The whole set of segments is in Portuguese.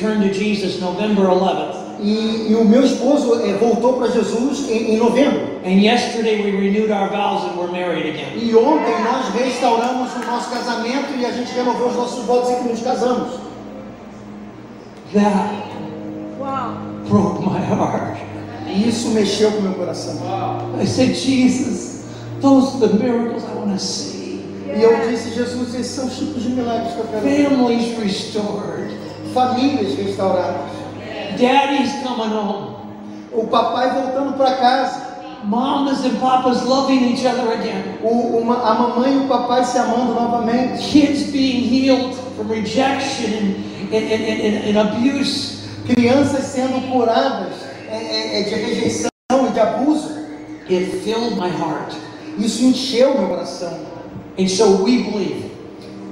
returned to Jesus November 11th. E, e o meu esposo eh, voltou para Jesus em, em novembro. And yesterday we renewed our vows and we're married again. E ontem nós restauramos o nosso casamento e a gente renovou os nossos votos e nos casamos. That broke my heart. E isso mexeu com o meu coração. I said, Jesus, those are the miracles I want to see. E eu disse, Jesus, esses são os tipos de milagres que eu quero ver. Families restored. Famílias restauradas. Daddy's coming home. O papai voltando para casa. Mamas and papas loving each other again. O, uma, a mamãe e o papai se amando novamente. Kids being healed from rejection and, and, and, and, and abuse. Crianças sendo curadas é, é, é, de rejeição e de abuso. It filled my heart. Isso encheu meu coração. And so we believe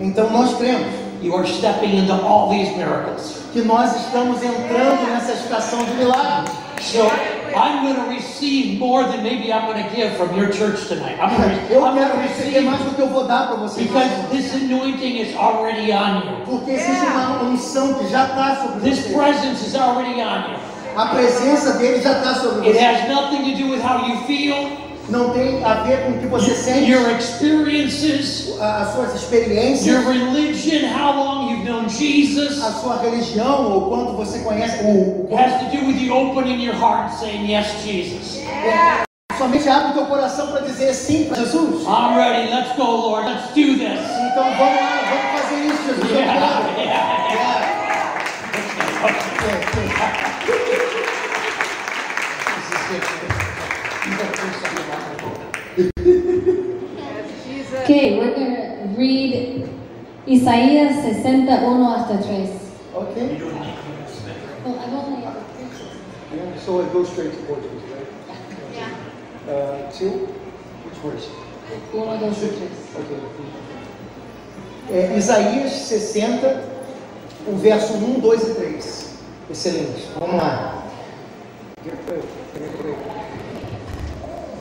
Então nós cremos you are stepping into all these miracles. que nós estamos entrando nessa estação de milagres. So I'm going to receive more than maybe I'm going to give from your church tonight. I'm going to, Eu I'm quero going to receber mais do que eu vou dar para vocês. because this anointing is already on you. Porque existe uma unção que já está sobre This você. presence is already on you. A presença dele já está sobre It você. has nothing to do with how you feel, Não tem a ver com o que você sente, your experiences, as suas experiências, your religion, how long you've known Jesus. a sua religião ou quanto você conhece. O, has to do with you opening your heart and saying, Yes, Jesus. o, somente abre o teu coração para dizer sim para Jesus. I'm ready. Let's go, Lord. Let's do this. Então vamos lá, vamos fazer isso, Jesus. Eu Yeah, quero. yeah. Okay, we're going to read Isaías 61 hasta 3. Ok? Oh, I don't know. Yeah, So it goes straight to Portuguese, right? Yeah. Uh, two? Which verse? 1, 2 y 3. Ok. É, Isaías 60, o verso 1, 2 e 3. Excelente. Vamos lá.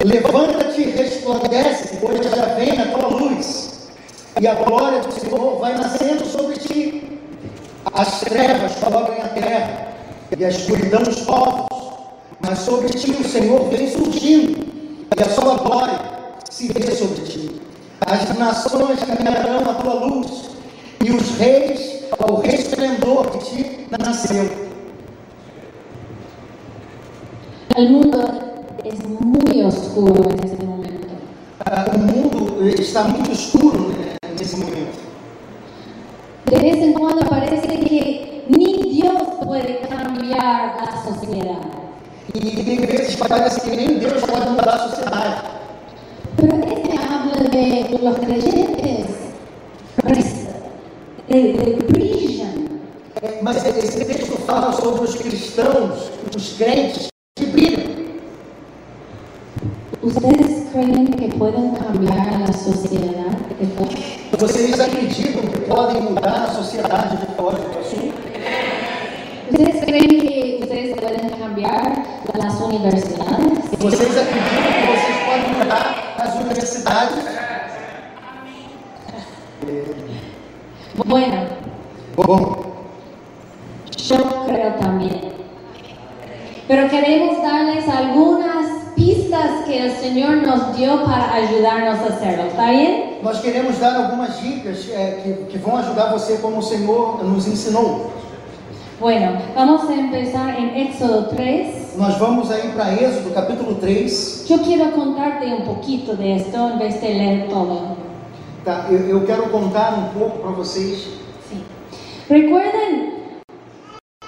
Levanta-te e resplandece, pois já vem a tua luz, e a glória do Senhor vai nascendo sobre ti. As trevas cobrem a terra, e a escuridão os povos, mas sobre ti o Senhor vem surgindo, e a sua glória se vê sobre ti. As nações caminharão à tua luz, e os reis ao resplendor que te nasceu. El mundo es muy oscuro en este momento. Ah, O mundo está muito escuro né, nesse momento. De vez en cuando parece que ni Dios puede cambiar la sociedad. E tem vezes que parece que nem Deus pode mudar a sociedade. Pero este habla de los creyentes de, de brillan. É, Mas esse texto fala sobre os cristãos, os crentes. ¿Ustedes creen que pueden cambiar la sociedad de fora? Vocês acreditam que podem mudar a sociedade de fora do sul? ¿Ustedes creen que ustedes pueden cambiar las universidades? Vocês acreditam que vocês podem mudar as universidades? Bueno, Bom, yo creo también. Pero queremos darles algunas pistas que el Señor nos dio para ayudarnos a hacerlo. ¿Está bien? nós queremos dar algumas dicas é, que, que vão ajudar você como o Senhor nos ensinou. Bueno, vamos a empezar en Éxodo 3. Nós vamos aí para Êxodo capítulo 3. Yo quiero contarte un poquito de esto en vez de leer todo. Tá? Eu, eu quero contar um pouco para vocês. Sí. Recuerden,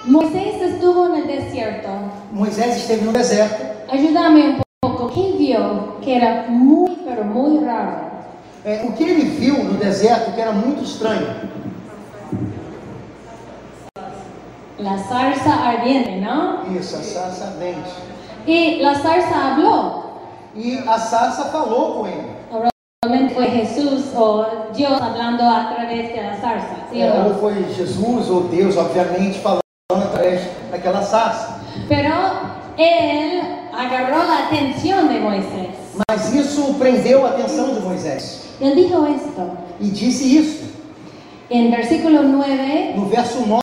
Moisés estuvo en el desierto. Moisés esteve no deserto. Ayúdame un poco. ¿Qué vio que era pero muy raro? É, o que ele viu no deserto que era muito estranho? La zarza ardiente, ¿no? Isso, a sarça ardente. Y la zarza habló. E a sarça falou com ele. Probablemente fue Jesús o Dios hablando a través de la zarza, ¿sí É, ou no? foi Jesus ou Deus, obviamente, falando através daquela sarça. Pero atención de Moisés. Mas isso prendeu a atenção de Moisés. Él dijo esto E disse isso en versículo 9. no verso 9.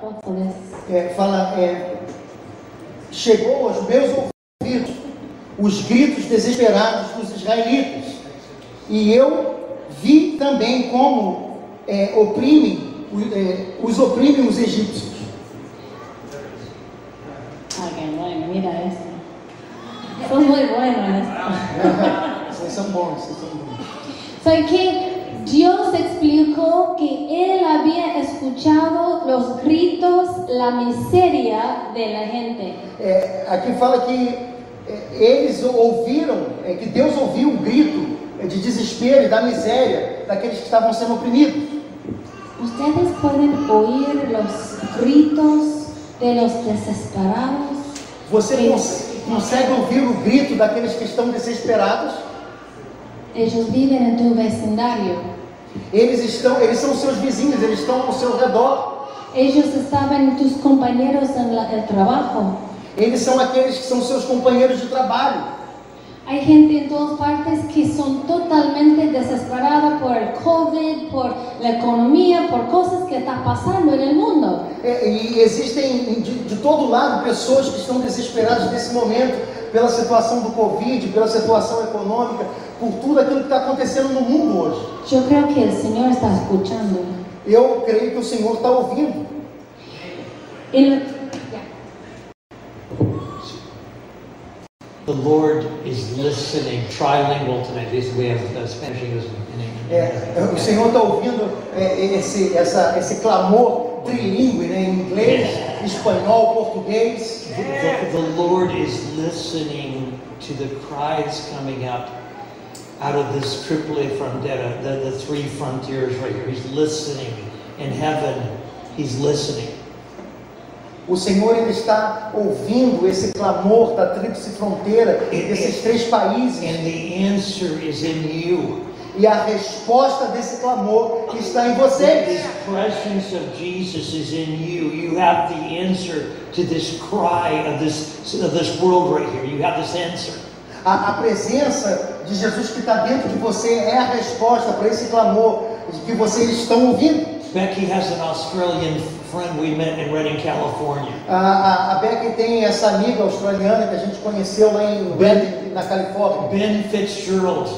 Pon also this. É, fala, é, chegou aos meus ouvidos os gritos desesperados dos israelitas, e eu vi também como é, oprimem, é, os oprimem os egípcios. Ok, bueno, mira eso. Son muy buenos en esto. Bons, vocês são bons. Sabe que Dios explicó que Él había escuchado los gritos, la miseria de la gente. É, aqui fala que é, eles ouviram, é, que Deus ouviu o grito de desespero e da miséria daqueles que estavam sendo oprimidos. Ustedes pueden oír los gritos de los desesperados. Você cons- consegue ouvir o grito daqueles que estão desesperados? Ellos viven en tu vecindario. Eles estão, eles são seus vizinhos, eles estão ao seu redor. Ellos estaban tus compañeros en la- el trabajo. Eles são aqueles que são seus companheiros de trabalho. Hay gente en todas partes que son totalmente desesperadas por el COVID, por la economía, por cosas que están pasando en el mundo. É, e existem de, de todo lado pessoas que estão desesperadas nesse momento pela situação do Covid, pela situação econômica, por tudo aquilo que está acontecendo no mundo hoje. Yo creo que el Señor está escuchando. Eu creio que o Senhor está ouvindo. El- The Lord is listening, trilingual tonight. This- We have uh, Spanish, English, and English. o Senhor está ouvindo é, esse, essa, esse clamor trilingue, né, em inglês, espanhol, português. The, the- the Lord is listening to the cries coming up out of this Triple Frontera, the, the three frontiers right here. He's listening. In heaven, He's listening. O Senhor ele está ouvindo esse clamor da tríplice fronteira, desses três países. And the answer is in you. E a resposta desse clamor está em vocês. presence of Jesus is in you. You have the answer to this cry of this, of this world right here. You have this answer. A, a presença de Jesus que está dentro de você é a resposta para esse clamor que vocês estão ouvindo. Becky has an Australian friend we met in Redding, California. A, a, a Becky tem essa amiga australiana que a gente conheceu lá em Redding, na Califórnia, Ben Fitzgerald.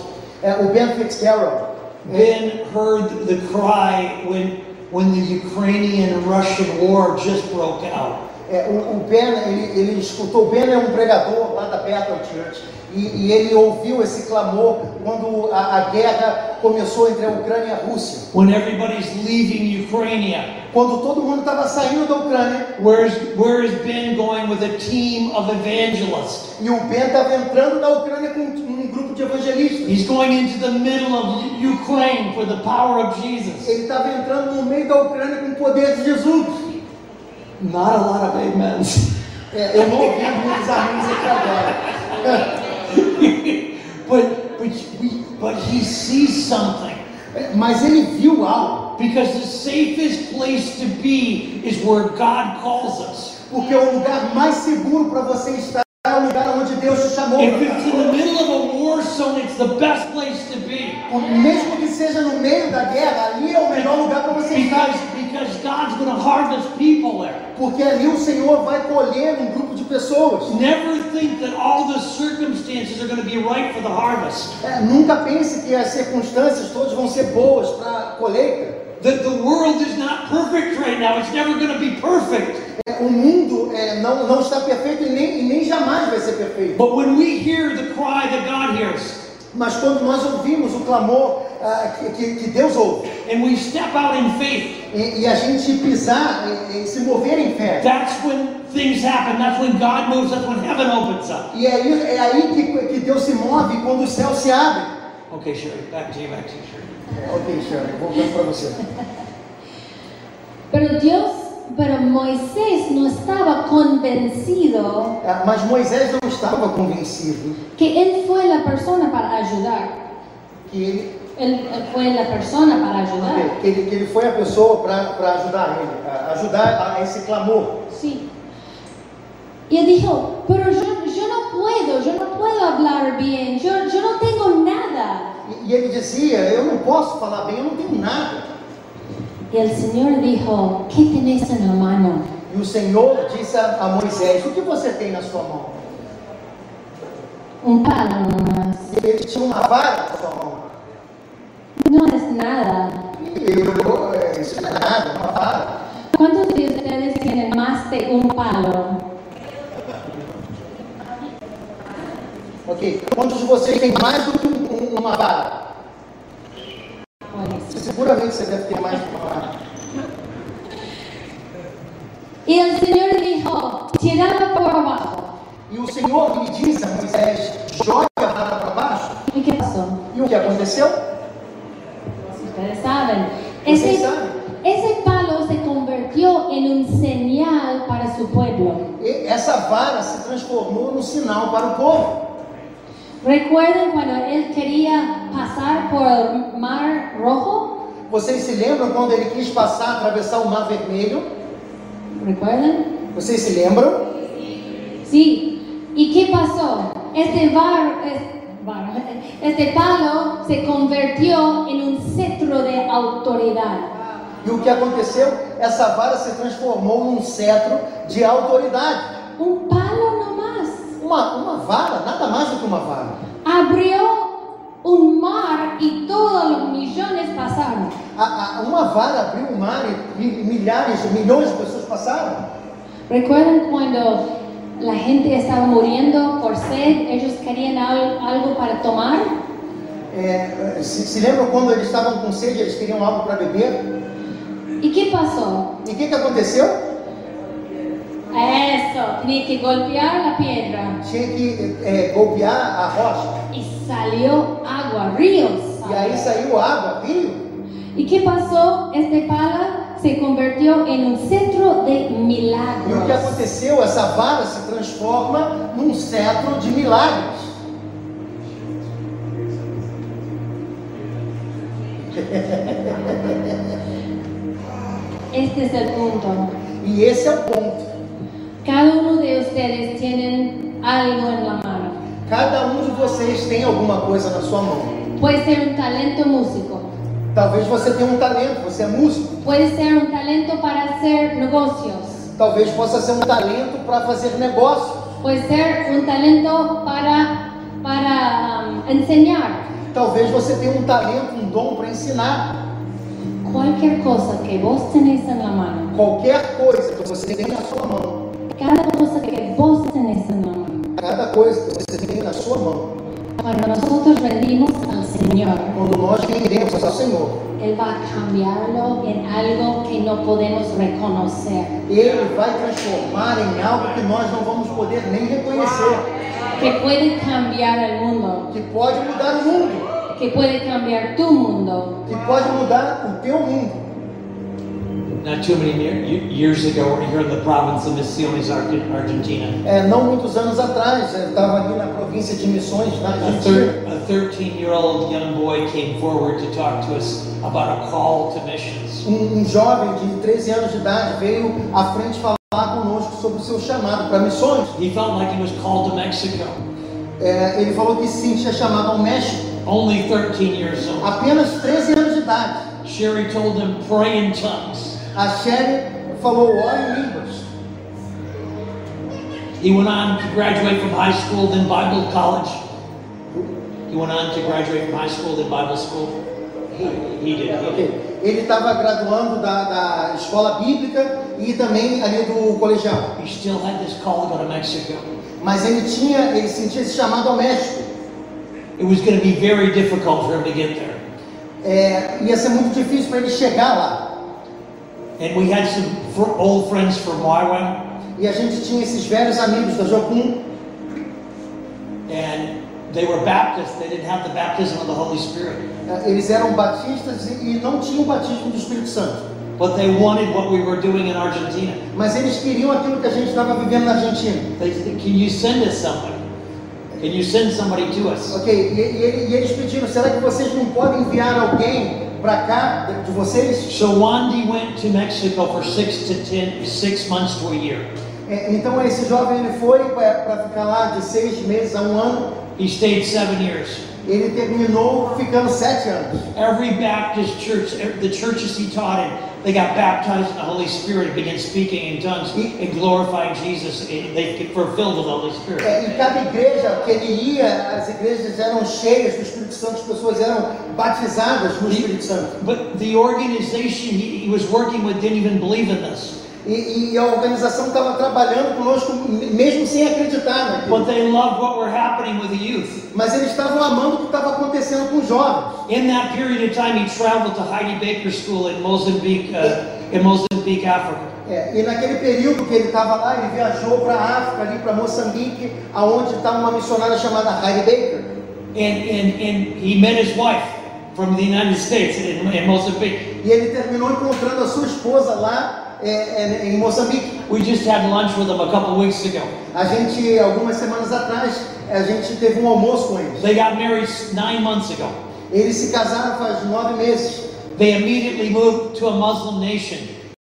é, o Ben Fitzgerald. Ben heard the cry when, when the Ukrainian-Russian war just broke out. É, o, o Ben, ele, ele escutou, o Ben é um pregador lá da Bethel Church, e, e ele ouviu esse clamor quando a, a guerra começou entre a Ucrânia e a Rússia. When everybody's leaving Ukraine, Quando todo mundo estava saindo da Ucrânia, where's, where is Ben going with a team of evangelists? e o Ben estava entrando na Ucrânia com um grupo de evangelistas. He's going into the middle of Ukraine for the power of Jesus. Ele estava entrando no meio da Ucrânia com o poder de Jesus. Not a lot of amens. É, eu não ouvi muitos amigos aqui agora. but, but, we, but he sees something. Mas ele viu algo. Because the safest place to be is where God calls us. Porque o lugar mais seguro para você estar é o lugar onde Deus te chamou. If it's in the middle of a war zone, it's the best place to be. Mesmo que seja no meio da guerra, ali é o melhor lugar para você estar. Because, God's going to harvest people there. Porque ali o Senhor vai colher um grupo de pessoas. Never think that all the circumstances are going to be right for the harvest. É, nunca pense que as circunstâncias todas vão ser boas para a colheita. The, the world is not perfect right now. It's never going to be perfect. É, o mundo é, não, não está perfeito e nem, e nem jamais vai ser perfeito. But when we hear the cry that God hears, Mas quando nós ouvimos o clamor ah, que, que- Deus ouve and we step out in faith, e, e a gente pisar e, e se mover em fé, that's when things happen. That's when God moves. That's when heaven opens up. e é aí, é aí que, que Deus se move quando os céus se abrem. Okay, Sherry, back to you, back to you, Sherry. É, ok, Shirley, voltando para você. Pero Dios, pero Moisés no estaba convencido É, mas Moisés não estava convencido que él fue la persona para ayudar. que ele, él fue la persona para ayudar. que ele, que ele foi a pessoa para ajudar ele, a ajudar a esse clamor. Sí. Y él dijo, pero yo, yo no puedo, yo no puedo hablar bien, yo, yo no tengo nada. E, e ele dizia: Eu não posso falar bem, eu não tenho nada. Y el Señor dijo, ¿qué tenés en la mano? E o Senhor disse a, Moisés: O que você tem na sua mão? Un palo nomás. E ele tinha uma vara na sua mão. No es nada. E olhou: "É, Isso não é nada, uma vara. ¿Cuántos de ustedes tienen más de un palo? Ok. Quantos de vocês têm mais do que um- um- uma vara? Seguramente você deve ter mais que uma. Y el Señor dijo, tirala por abajo. E o Senhor lhe disse a Moisés: Joga a vara para baixo. ¿Y qué pasó? E o que aconteceu? Ustedes saben. Ustedes Ese, saben. ese palo se convirtió en un señal para su pueblo. E essa vara se transformou num sinal para o povo. ¿Recuerdan cuando él quería pasar por mar rojo? Vocês se lembram quando ele quis passar, atravessar o Mar Vermelho? ¿Recuerdan? Vocês se lembram? Sí. ¿Y qué pasó? Este, bar, es- bar- este palo se convirtió en un cetro de autoridad. E o que aconteceu? Essa vara se transformou num cetro de autoridade. Un palo nomás. Uma, uma vara, nada mais do que uma vara. Abrió un mar y todos los millones pasaron. A- a- uma vara abriu o mar e mi- milhares, milhões de pessoas passaram. ¿Recuerdan cuando la gente estaba muriendo por sed? Ellos querían al- algo para tomar. É, se, se lembram quando eles estavam com sede, eles queriam algo para beber? ¿Y qué pasó? E o que, que aconteceu? Eso, tenía que golpear la piedra Tinha que é, golpear a rocha. y salió agua, ríos. E aí saiu água, rio. ¿Y qué pasó? Este pala se convirtió en un centro de E o que milagros. aconteceu? Essa vara se transforma num cetro de milagres. Este es el punto. E esse é o ponto. Cada uno de ustedes tienen algo en la mano. Cada um de vocês tem alguma coisa na sua mão. Puede ser un talento músico, Talvez você tenha um talento, você é músico. puede ser un talento para hacer negocios, Talvez possa ser um talento para fazer negócio. puede ser un talento para, para um, enseñar. Talvez você tenha um talento, um dom para ensinar. Cualquier cosa que vos tenés en la mano, Qualquer coisa que você tem na sua mão. Cada cosa que vos tenés en la mano, Cada coisa que você tem na sua mão. cuando nosotros rendimos al Señor, Quando nós rendemos ao Senhor, Él va a cambiarlo en algo que no podemos reconocer, Ele vai transformar em algo que nós não vamos poder nem reconhecer. que puede cambiar el mundo, Que pode mudar o mundo. que puede cambiar tu mundo. Que pode mudar o teu mundo. Not too many year- years ago, we're here in the province of Misiones, Arge- Argentina. É, não muitos anos atrás, eu estava ali na província de Missões, na A Argentina. 13-year-old young boy came forward to talk to us about a call to missions. Um, um jovem de 13 anos de idade veio à frente falar conosco sobre o seu chamado para missões. He felt like he was called to Mexico. É, ele falou que se sentia chamado ao México, Only 13 years old. apenas 13 anos de idade. Sherry told him, pray in tongues. A Sherry falou, ora em línguas. He went on to graduate from high school, then Bible college. He went on to graduate from high school, then Bible school. He did. He did. Ele estava graduando da, da escola bíblica e também ali do colegial. He still had this call to go to Mexico. Mas ele tinha, ele sentia esse chamado ao México. It was going to be very difficult for him to get there. É, ia ser muito difícil para ele chegar lá. And we had some old friends from E a gente tinha esses velhos amigos da Jocum, and they were Baptists. They didn't have the baptism of the Holy Spirit, é, eles eram batistas e, não tinham o batismo do Espírito Santo. but they wanted what we were doing in Argentina. Mas eles queriam aquilo que a gente estava vivendo na Argentina. They said, "Can you send us somebody? Can you send somebody to us?" Ok, e, e e eles pediram, será que vocês não podem enviar alguém para cá de, vocês? So Wandy went to Mexico for six to ten, six months to a year. Então esse jovem ele foi para ficar lá de seis meses a um ano. He stayed seven years. Ele terminou ficando sete anos. Every Baptist church, the churches he taught in, they got baptized in the Holy Spirit and began speaking in tongues and glorifying Jesus. And they were filled with the Holy Spirit. É, e cada igreja que ele ia, as igrejas eram cheias do Espírito Santo, as pessoas eram batizadas no Espírito Santo. But the organization he, he was working with didn't even believe in this. E, e a organização estava trabalhando conosco, mesmo sem acreditar naquilo. But they loved what were happening with the youth. Mas eles estavam amando o que estava acontecendo com os jovens. In that period of time, he traveled to Heidi Baker School in Mozambique, uh, in Mozambique, Africa. É, e naquele período que ele estava lá, ele viajou para a África, ali para Moçambique, aonde está uma missionária chamada Heidi Baker. And, and, and he met his wife from the United States in, in Mozambique. E ele terminou encontrando a sua esposa lá em Moçambique. We just had lunch with them a couple weeks ago. A gente, algumas semanas atrás, a gente teve um almoço com eles. They got married nine months ago. Eles se casaram faz nove meses. They immediately moved to a Muslim nation.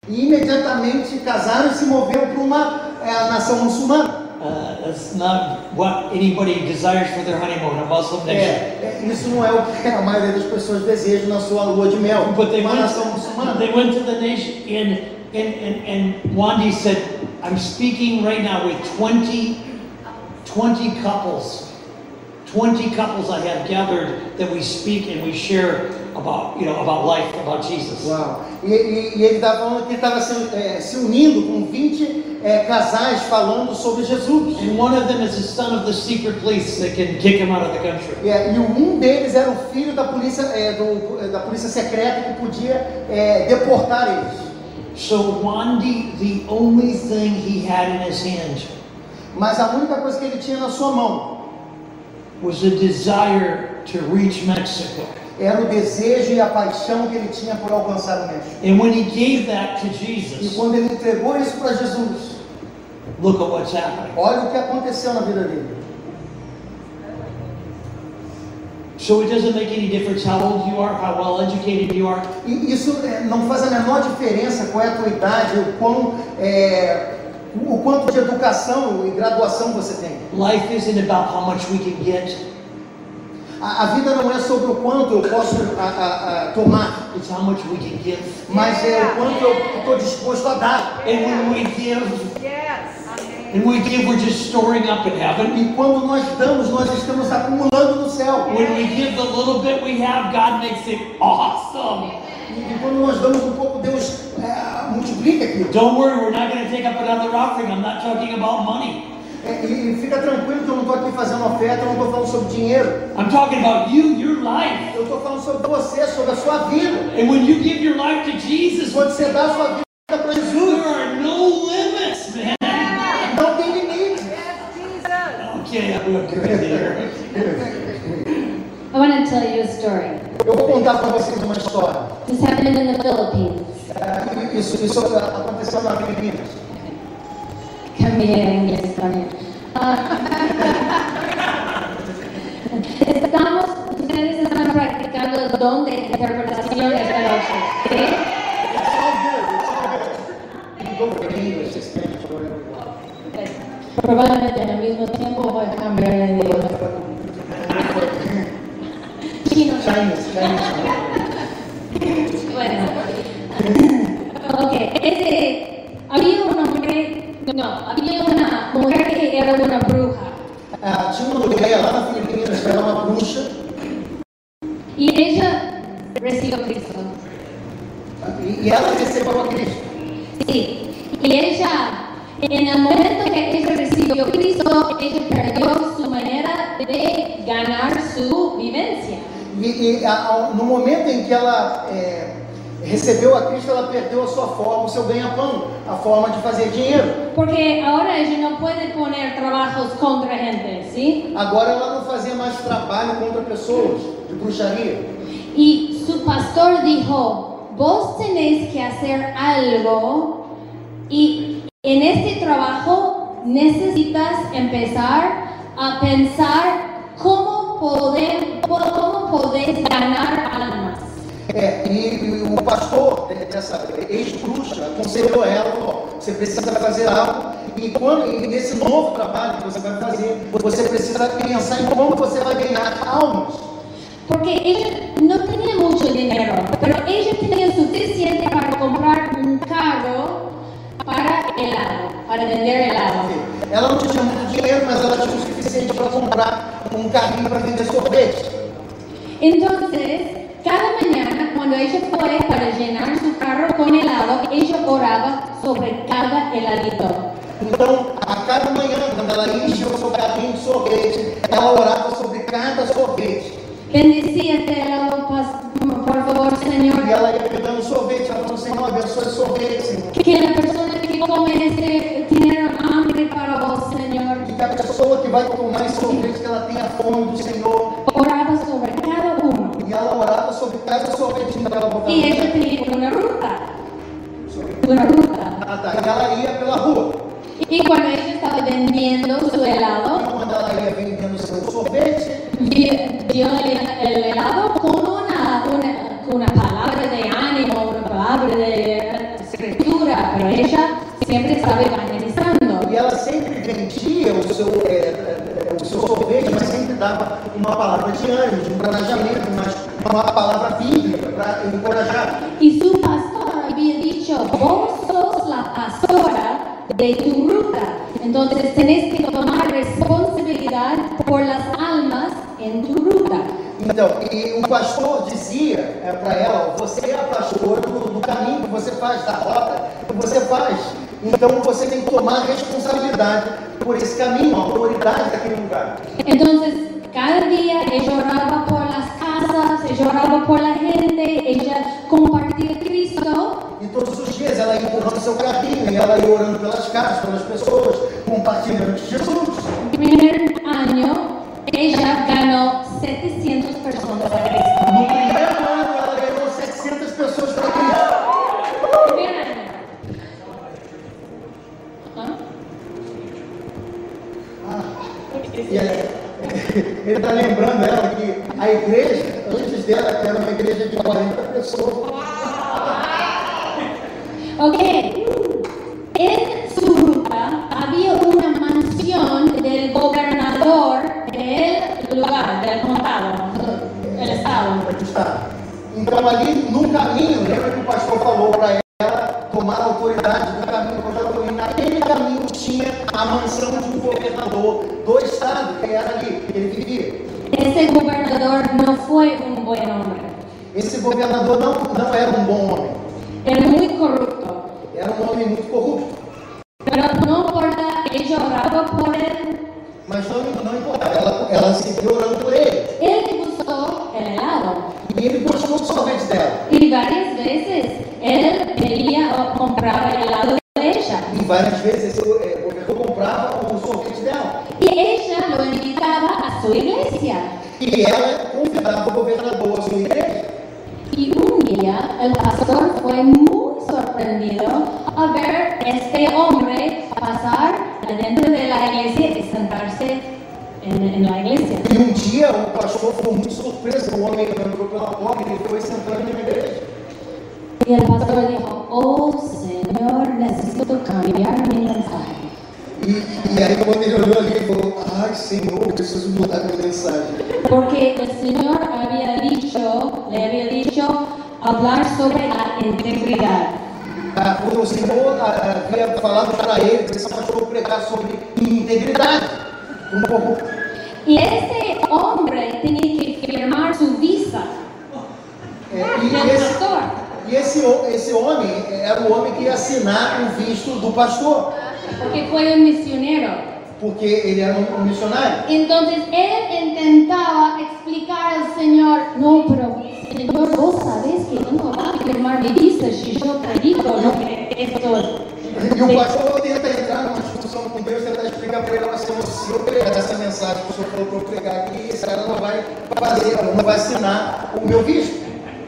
E imediatamente casaram e se moveram para uma é, nação muçulmana. Uh, that's not what anybody desires for their honeymoon, a Muslim nation. É, é, isso não é o que a maioria das pessoas desejam na sua lua de mel. But they Uma went, nação muçulmana. they went to the nation, and, and, and, and Wandi said, I'm speaking right now with 20, 20 couples. 20 couples I have gathered that we speak and we share about, you know, about life, about Jesus. Uau. E, e- e ele estava falando que estava se, é, se unindo com 20 é, casais falando sobre Jesus. And one of them is the son of the secret police that can kick him out of the country. E, um deles era o filho da polícia, é, do- da polícia secreta que podia deportar eles. So Wandi, the only thing he had in his hand Mas a única coisa que ele tinha na sua mão was a desire to reach Mexico. era o desejo e a paixão que ele tinha por alcançar o México. And when he gave that to E Jesus, quando ele entregou isso para Jesus, look at what's happening. olha o que aconteceu na vida dele. So it doesn't make any difference how old you are, how well educated you are. E isso é, não faz a menor diferença qual é a tua idade, o, quão, é, o quanto de educação e graduação você tem. Life isn't about how much we can get, A, a vida não é sobre o quanto eu posso a- a- a tomar, it's how much we can give. mas é o quanto eu estou disposto a dar. And when we give, Yes. And we give, we're just storing up in heaven. E quando nós damos, nós estamos acumulando no céu. When we give the little bit we have, God makes it awesome. E, quando nós damos um pouco, Deus é, multiplica aquilo. Don't worry, we're not going to take up another offering. I'm not talking about money. É, e fica tranquilo que eu não estou aqui fazendo oferta, eu não estou falando sobre dinheiro. I'm talking about you, your life. Eu estou falando sobre você, sobre a sua vida. And when you give your life to Jesus, Quando você dá a sua vida I want to tell you a story. Eu vou contar para vocês uma história. This happened in the Philippines. É, Isso, isso aconteceu na Filipinas. Cambié en inglés también. Ah, estamos, ustedes están practicando el don de interpretación esta noche. ¿sí? It's all good, it's all good. You go for English, Spanish, whatever you want. Pues, Probablemente en el mismo tiempo voy a cambiar de idioma. Chino. Chinese, Chinese. Bueno. Ok, ese, había un hombre, no, había una mujer que era una bruja. Ah, tinha uma mulher lá na Filipinas que era uma bruxa Y ella recibió a Cristo. e, e ela recebeu a Cristo. Sí. Y ella, en el momento que ella recibió Cristo, ella perdió su manera de ganar su vivencia. E, e a- no momento em que ela é, recebeu a Cristo, ela perdeu a sua forma, o seu ganha-pão, a forma de fazer dinheiro. Porque ahora ella no puede poner trabajos contra gente, ¿sí? Agora ela não fazia mais trabalho contra pessoas de bruxaria. Y su pastor dijo, vos tenés que hacer algo y en este trabajo necesitas empezar a pensar cómo poder, cómo podés ganar almas. É, e, e o pastor de- dessa ex-bruxa aconselhou ela, falou, "Ó, você precisa fazer algo, e, quando, e nesse novo trabalho que você vai fazer, você precisa pensar em como você vai ganhar almas. Porque ella no tenía mucho dinero, pero ella tenía suficiente para vender helado. Ela não tinha muito dinheiro, mas ela tinha o suficiente para comprar um carrinho para vender sorvete. Entonces, cada mañana cuando ella fue para llenar su carro con helado, ella oraba sobre cada heladito. Então, a cada manhã, quando ela enchia o seu carrinho de sorvete, ela orava sobre cada sorvete. Bendecía este helado, pas- por favor, Señor. E ela ia pegando sorvete, ela falou, Senhor, abençoe o sorvete, Senhor. Que la persona que come este tiene hambre para vos, Señor. E que a pessoa que vai tomar esse sorvete, que ela tenha fome do Senhor. Oraba sobre cada uno. E ela orava sobre cada sorvetinho que ela botava. Y ella tenía una ruta. Una ruta. Ah, tá. E ela ia pela rua. Y cuando ella estaba vendiendo su helado, E quando ela ia vendendo o seu sorvete, dio el, el helado con una, una, una palabra de ánimo, una palabra de escritura, pero ella siempre estaba evangelizando. e ela sempre vendia o seu, é, é, o seu sorvete, mas sempre dava uma palavra de ânimo, de encorajamento, mas uma palavra bíblica para encorajar. Y su pastor había dicho, vos sos la pastora de tu ruta, entonces tenés que tomar responsabilidad por las almas en tu ruta. Então, e o pastor dizia é, para ela: você é a pastora do, do caminho que você faz, da rota que você faz. Então você tem que tomar responsabilidade por esse caminho, a autoridade daquele lugar. Entonces, cada día ella oraba por las casas, ella oraba por la gente, ella compartía Cristo. E todos os dias ela ia empurrando seu carrinho, ela ia orando pelas casas, pelas pessoas, compartilhando de Jesus. El primer año, ella ganó 700 personas a No Cristo. primeiro ano ela ganhou 700 pessoas para Cristo. Primer año. ¿Ah? E aí, ele está lembrando ela que a igreja, antes dela, era uma igreja de 40 pessoas. Ok. En su ruta había una mansión del gobernador del lugar, del condado, del estado. Está. Então ali no caminho, lembra que o pastor falou para ela tomar a autoridade do caminho já falei, naquele caminho tinha a mansão de um governador do estado, que era ali, que ele vivia. Ese gobernador no fue un buen hombre. Esse governador não, não era um bom homem, Era muy corrupto. era um homem muito corrupto. Pero no importa, ella oraba por él. Mas não, não importava, ela, ela seguiu orando por ele. Él le gustó el helado. E ele gostou do sorvete dela. Y varias veces él quería o compraba el helado de ella. E várias vezes esse eh, governador comprava o sorvete dela. Y ella lo invitaba a su iglesia. E ela convidava o governador à sua igreja. Y un día el pastor fue muy sorprendido al ver este hombre pasar dentro de la iglesia y sentarse en, en la iglesia. E um dia o pastor ficou muito surpreso, o homem entrou pela porta e ele foi sentando na igreja. Y el pastor dijo, oh Señor, necesito cambiar mi mensaje. E, e aí quando ele olhou ali, ele falou, ai Senhor, eu preciso mudar minha mensagem. Porque el Señor había dicho, le había dicho hablar sobre la integridad. Ah, porque o Senhor ah, havia falado para ele, esse pastor pregar sobre integridade. Um pouco. Y este hombre tenía que firmar su visa É, e esse, pastor. e esse, esse homem era o homem que ia assinar o visto do pastor, Porque fue un misionero. porque ele era um, um missionário. Entonces él intentaba explicar al Señor, no, pero Señor, vos sabés que no va a firmar mi visa si yo predico lo que esto. E o pastor tenta entrar numa discussão com Deus, tentar explicar para ele, Senhor, se eu pregar essa mensagem que o Senhor falou para eu pregar aqui, esse cara não vai fazer, não vai assinar o meu visto.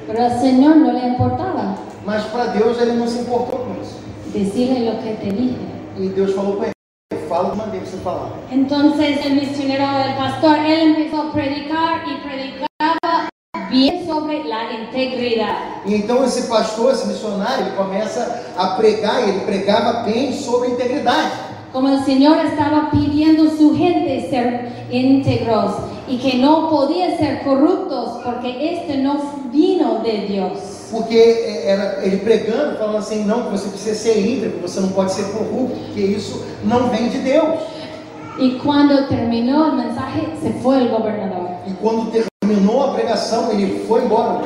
Pero al Señor no le importaba Mas para Deus ele não se importou com isso. decirle lo que te dije. E Deus falou para ele, fala o que mandei você falar. Entonces el misionero del pastor, él empezó a predicar y predicaba bien sobre la integridad. E então esse pastor, esse missionário, ele começa a pregar, e ele pregava bem sobre integridade. Como el Señor estaba pidiendo a su gente ser íntegros y que no podía ser corruptos porque este no vino de Dios. Porque é, era ele pregando, falando assim, não, que você precisa ser íntegro, você não pode ser corrupto, porque isso não vem de Deus. Y cuando terminó el mensaje, se fue el gobernador. E quando terminou a pregação, ele foi embora.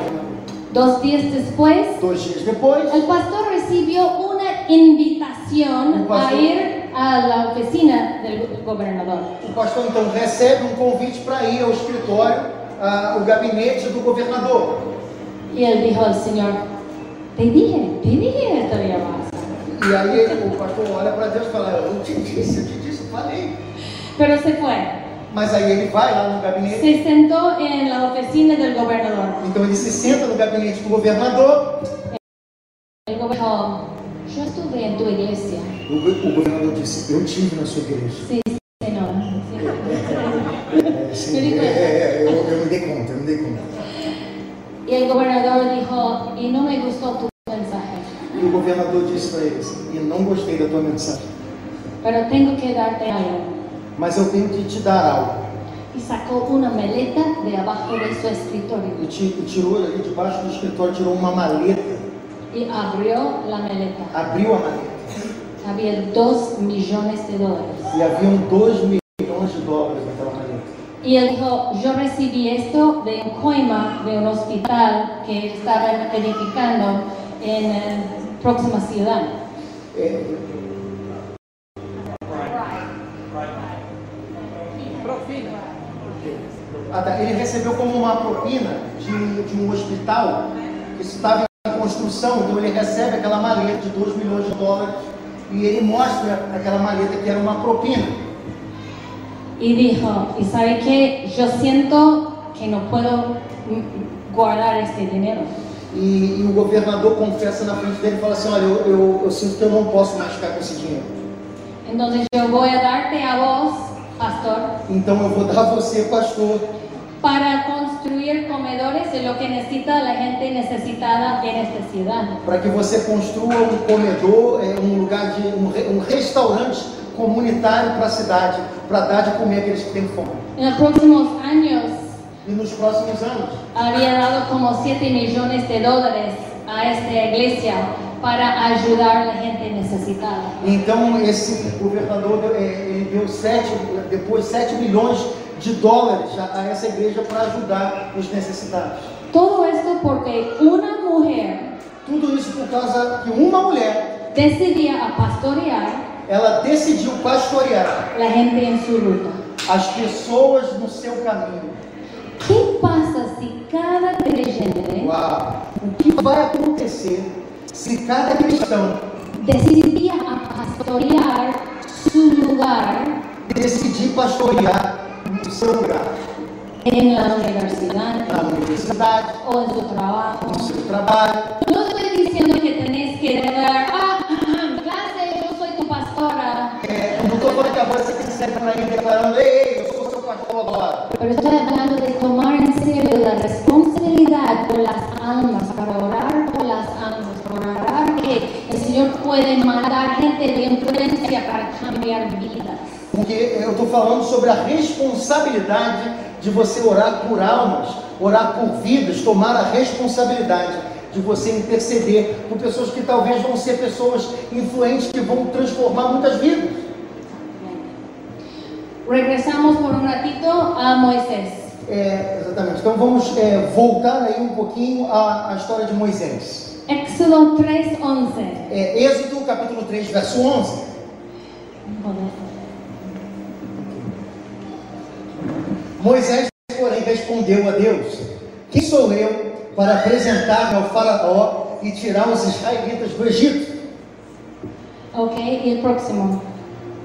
Dos días después, Dois dias depois, el pastor recibió una invitación El pastor- a ir a la oficina del gobernador. o pastor então recebe um convite para ir ao escritório, o gabinete do governador. Y él dijo al Señor, te dije, te dije esto iba a pasar. E aí ele- o pastor olha para Deus e fala, eu te disse, eu te disse, falei. Pero se fue. Mas aí ele vai lá no gabinete, Se sentó en la oficina del gobernador. então ele se senta no gabinete do governador. Tu iglesia. O, o governador disse, eu tive na sua igreja. Sí, señor. É, sim, di é, é, eu, eu me dei conta, eu me dei conta. Y el gobernador dijo, y no me gustó tu mensaje, E o governador disse para eles, e não gostei da tua mensagem, pero tengo que darte algo. Mas eu tenho que te dar algo. Y sacó una maleta de abajo de su escritorio E ti- e tirou ali debaixo do escritório, tirou uma maleta, y abrió la maleta. abriu a maleta. Había dos millones de dólares. E haviam 2 milhões de dólares naquela maleta. Y él dijo, yo recibí esto de un coima de un hospital que estaba edificando en la próxima ciudad. É, ah, tá, ele recebeu como uma propina de, de um hospital que estava em construção, então ele recebe aquela maleta de 2 milhões de dólares e ele mostra aquela maleta que era uma propina. Y dijo, ¿y sabe qué? Yo siento que puedo mm, guardar este dinero. E, e o governador confessa na frente dele e fala assim: Olha, eu, eu, eu sinto que eu não posso mais ficar com esse dinheiro. Yo voy a darte a vos, pastor, Então eu vou dar a você, pastor, para construir comedores de lo que necesita la gente necesitada en esta ciudad. para que você construa um comedor, um lugar de um, um restaurante comunitário para a cidade, para dar de comer aqueles que têm fome. En los próximos años E nos próximos anos, había dado como 7 millones de dólares a esta iglesia para ayudar a gente necesitada. então esse governador é, ele deu sete, depois 7 milhões de dólares a, a essa igreja para ajudar os necessitados. Todo esto porque una mujer Tudo isso por causa que uma mulher, decidía a pastorear ela decidiu pastorear la gente en su ruta. as pessoas no seu caminho. ¿Qué pasa si cada creyente Uau! O que vai acontecer se cada cristão decidía a pastorear su lugar decidir pastorear en la universidad o en su trabajo? no seu trabalho? No estoy diciendo que tenés que declarar, ah, clase, yo soy tu pastora. Estou falando que aí declarando: Ei, ei, eu sou seu pastor agora. Pero estoy hablando de tomar en serio la responsabilidad por las almas, para orar por las almas, para orar que el Señor puede mandar gente de influencia para cambiar vidas. Porque eu estou falando sobre a responsabilidade de você orar por almas, orar por vidas, tomar a responsabilidade de você interceder por pessoas que talvez vão ser pessoas influentes que vão transformar muitas vidas. Regresamos por un ratito a Moisés. É, exatamente. Então vamos é, voltar aí um pouquinho à, à história de Moisés. Éxodo 3:11. É, Êxodo capítulo 3, verso 11. Moisés, porém, respondeu a Deus: Quem sou eu para apresentar-me ao Faraó e tirar os israelitas do Egito? Ok, y el próximo.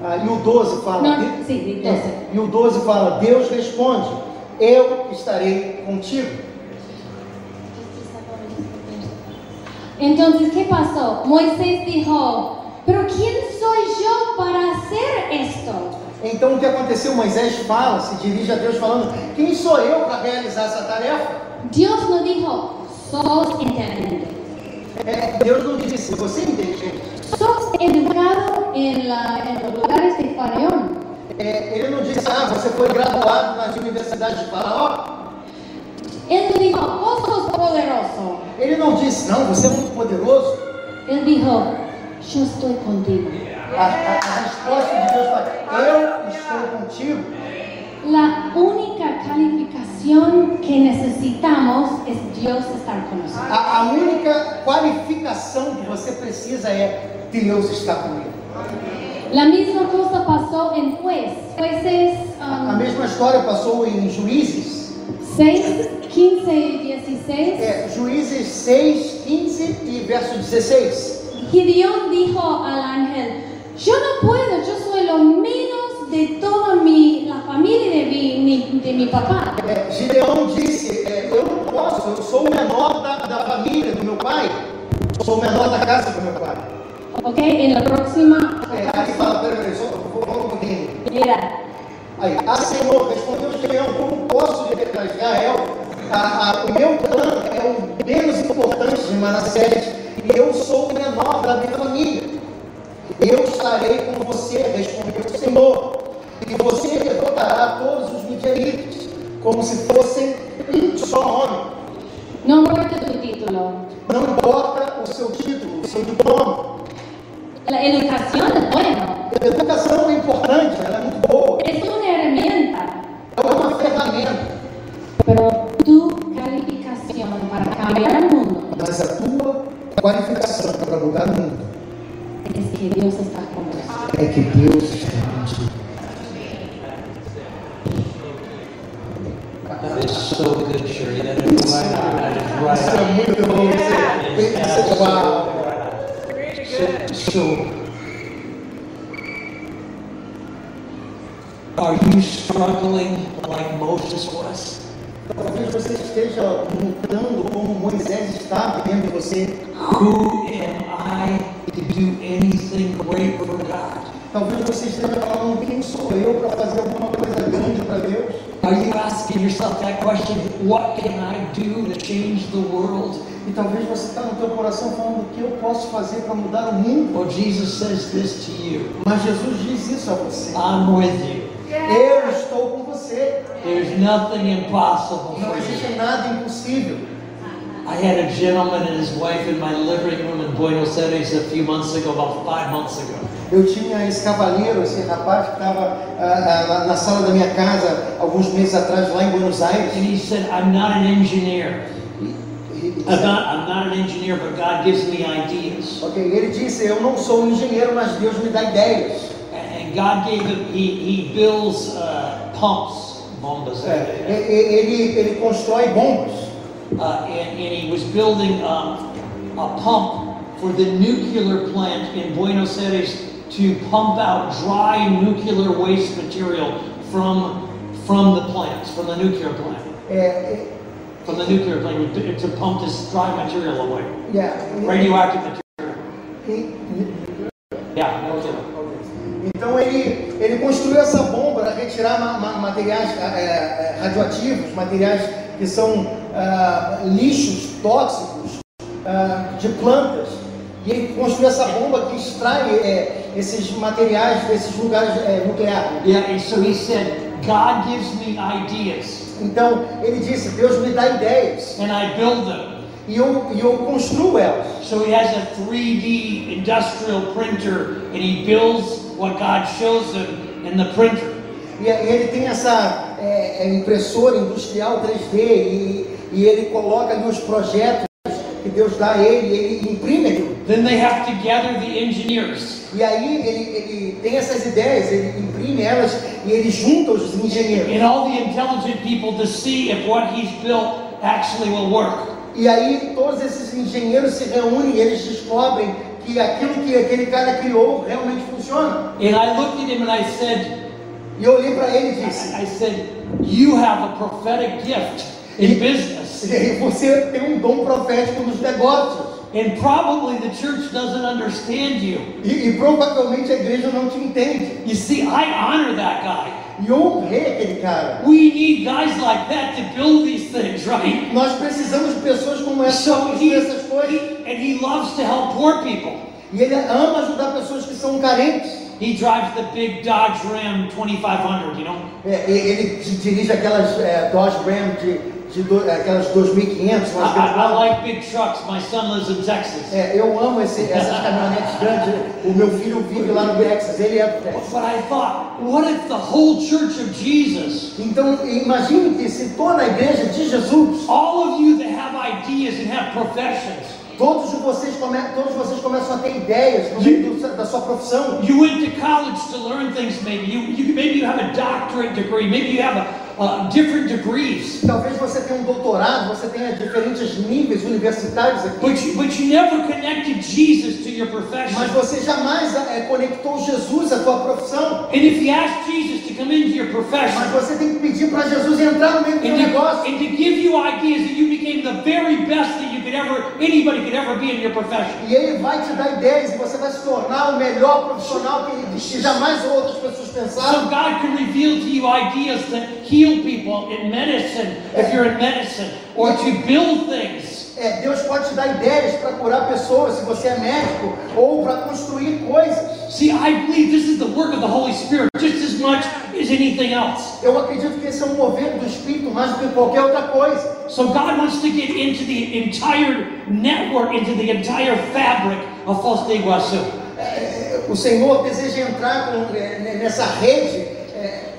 Ah, e o 12 fala. Não, sim, de é, 12. e o 12 fala: Deus responde: Eu estarei contigo. Entonces, ¿qué pasó? Moisés dijo, pero ¿quién soy yo para hacer esto? Então o que aconteceu? Moisés fala, se dirige a Deus falando: Quem sou eu para realizar essa tarefa? Dios no dijo, sos inteligente, É, Deus não disse: Você é inteligente. sos educado la- en los lugares de Faraón. É, ele não disse: Ah, você foi graduado nas universidades de Faraó. No dijo, vos sos poderoso. Ele não disse, não, você é muito poderoso. Él dijo, yo estoy contigo. A, a- a resposta de Deus eu estou contigo. La única calificación que necesitamos es Dios estar con nosotros. A, a única qualificação que você precisa é Deus está comigo. La misma cosa pasó en Juez, Jueces A um, mesma história passou em Juízes. 6, 15 y 16. É, Juízes 6, 15 e verso 16. Gideón dijo al ángel, yo no puedo, yo soy lo menos de toda mi, la familia de mi, de mi papá. É, Gideão disse: é, Eu não posso, eu sou o menor da, da família do meu pai, sou o menor da casa do meu pai. Ok, en la próxima, É, aí fala: Peraí, peraí, só vamos um mira, Aí, ah, Senhor, respondeu Gideão: Como posso libertar Israel? A- a- o meu plano é o menos importante de Manassés e eu sou o menor da minha família. Eu estarei com você, respondeu o Senhor, e você derrotará todos os midianitas, como se fossem um só homem. no importa tu título. Não importa o seu título, o seu diploma. La educación es bueno, A educação é importante, ela é muito boa, es una herramienta, é uma ferramenta, pero tu calificación para cambiar el mundo mas a tua qualificação para mudar o mundo es que Dios está con nosotros. é que Deus está contigo. That is so good, Sherry. That is right on. That is right Isso é muito bom. Você. So, are you struggling like Moses was? Talvez você esteja lutando como Moisés estava dentro de você. Who am I to do anything great for God? Talvez você esteja falando quem sou eu para fazer alguma coisa grande para Deus. Are you asking yourself that question? What can I do to change the world? E talvez você está no teu coração falando o que eu posso fazer para mudar o mundo. Well, Jesus says this to you Mas Jesus diz isso a você. I'm with you. Eu estou com você. There's nothing impossible Não existe nada impossível. I had a gentleman and his wife in my living room in Buenos Aires a few months ago, about five months ago. Eu tinha esse cavalheiro, esse rapaz que estava ah, ah, na sala da minha casa alguns meses atrás, lá em Buenos Aires. And he said, I'm not an engineer. I'm not, I'm not an engineer, but God gives me ideas. Ok, ele disse: Eu não sou um engenheiro, mas Deus me dá ideias. And God gave him, he, he builds uh, pumps, bombas. É, ele, ele constrói bombas. Uh, and, and he was building um, a pump for the nuclear plant in Buenos Aires to pump out dry nuclear waste material from, from the plants, from the nuclear plant. From the nuclear plant, to, to pump this dry material away. e- Radioactive material. Yeah, nuclear. Então ele, ele construiu essa bomba para retirar ma- ma- materiais é, é, radioativos, materiais que são ah, lixos tóxicos ah, de plantas. E ele construiu essa bomba que extrai é, esses materiais desses lugares é, nucleares. Yeah, and so he said, God gives me ideas, Então ele disse: Deus me dá ideias and I build them. e eu, e eu construo elas. So he has a 3D industrial printer, and he builds what God shows him in the printer. E, e ele tem essa é, é, impressora industrial 3D e, e ele coloca ali os projetos que Deus dá a ele, e ele imprime aquilo. Then they have to gather the engineers. E aí ele, ele tem essas ideias, ele imprime elas e ele junta os engenheiros. and all the intelligent people to see if what he's built actually will work. E aí todos esses engenheiros se reúnem e eles descobrem que aquilo que aquele cara criou realmente funciona. And I looked at him and I said, E eu olhei para ele e disse: I said, you have a prophetic gift in business. "E Você tem um dom profético nos negócios. And probably the church doesn't understand you. E, e provavelmente a igreja não te entende. You see, I honor that guy. E eu honrei aquele cara. We need guys like that to build these things, right? Nós precisamos de pessoas como essa So para construir essas coisas. he- and he loves to help poor people. E ele ama ajudar pessoas que são carentes. He drives the big Dodge Ram 2500, you know? É, ele di- dirige aquelas é, Dodge Ram de de do, aquelas 2.500, I, I, like big trucks. My son lives in Texas. É, eu amo esse- essas caminhonetes grandes. O meu filho vive lá no Texas, ele é do Texas. But I thought, what if the whole church of Jesus, Então, imagine que se toda a igreja de Jesus, all of you that have ideas and have professions, todos vocês, come, todos vocês começam a ter ideias no meio da sua profissão. you went to college to learn things. Maybe you, you maybe you have a doctorate degree. Maybe you have a, uh, different degrees. Talvez você tenha um doutorado, você tenha diferentes níveis universitários aqui. But you, but you never connected Jesus to your profession. Mas você jamais é, conectou Jesus à tua profissão. And if you ask Jesus to come into your Mas profession você tem que pedir para Jesus entrar no meio do teu and to, negócio. and to give you ideas that you became the very best that you ever, anybody could ever be in your profession. E ele vai te dar ideias e você vai se tornar o melhor profissional que, jamais outras pessoas So pensaram. God can reveal to you ideas that heal people in medicine, if you're in medicine, or to build things. É, Deus pode te dar ideias para curar pessoas, se você é médico, ou para construir coisas. See, I believe this is the work of the Holy Spirit just as much as anything else. Eu acredito que esse é um mover do Espírito mais do que qualquer outra coisa. So God wants to get into the entire network, into the entire fabric of Foz do Iguaçu. É, o Senhor deseja entrar com, é, nessa rede, é,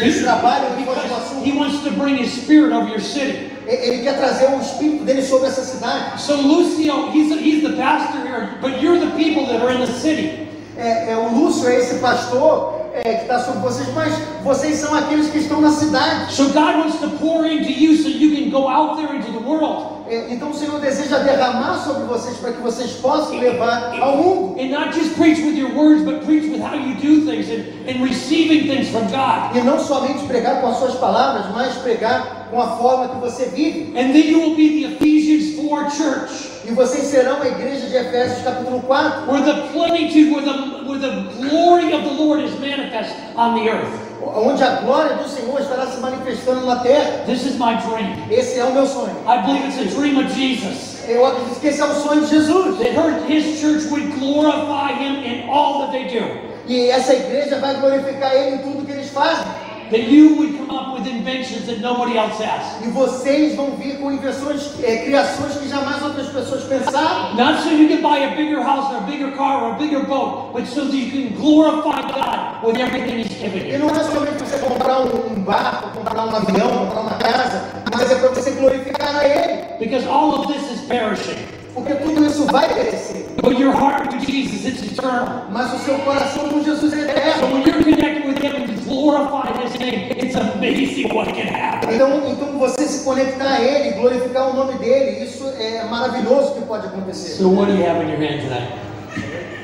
nesse trabalho de Foz do Iguaçu. He wants to bring His Spirit over your city. Ele quer trazer o Espírito dele sobre essa cidade. So Lucio, he's, he's the pastor here, but you're the people that are in the city. É, é, o Lúcio é esse pastor é, que está sobre vocês, mas vocês são aqueles que estão na cidade. So God wants to pour into you so you can go out there into the world. É, então o Senhor deseja derramar sobre vocês para que vocês possam levar ao mundo. And not just preach with your words, but preach with how you do things and, and receiving things from God. E não somente pregar com as suas palavras, mas pregar com a forma que você vive. And then you will be the Ephesians 4 church, E vocês serão a igreja de Efésios capítulo 4, where the plenitude, where the, where the glory of the Lord is manifest on the earth. Onde a glória do Senhor estará se manifestando na terra. This is my dream. Esse é o meu sonho. I believe it's a dream of Jesus. Eu acredito que esse é o sonho de Jesus. That her, his church would glorify him in all that they do. E essa igreja vai glorificar Ele em tudo que eles fazem. That you would come up with inventions that nobody else has. E vocês vão vir com invenções, é, criações que jamais outras pessoas pensaram. Not so you can buy a bigger house or a bigger car or a bigger boat, but so that you can glorify God with everything He's given E you. não é somente você comprar um, um barco, comprar um avião, comprar uma casa, mas é para você glorificar a Ele. Because all of this is perishing. Porque tudo isso vai perecer. But your heart with Jesus, it's eternal. Mas o seu coração com Jesus é So eterno. when you're connected with Him and glorify His name, it's amazing what can happen. Então, então você se conectar a Ele, glorificar o nome dEle, isso é maravilhoso que pode acontecer. So what do you have in your hand tonight?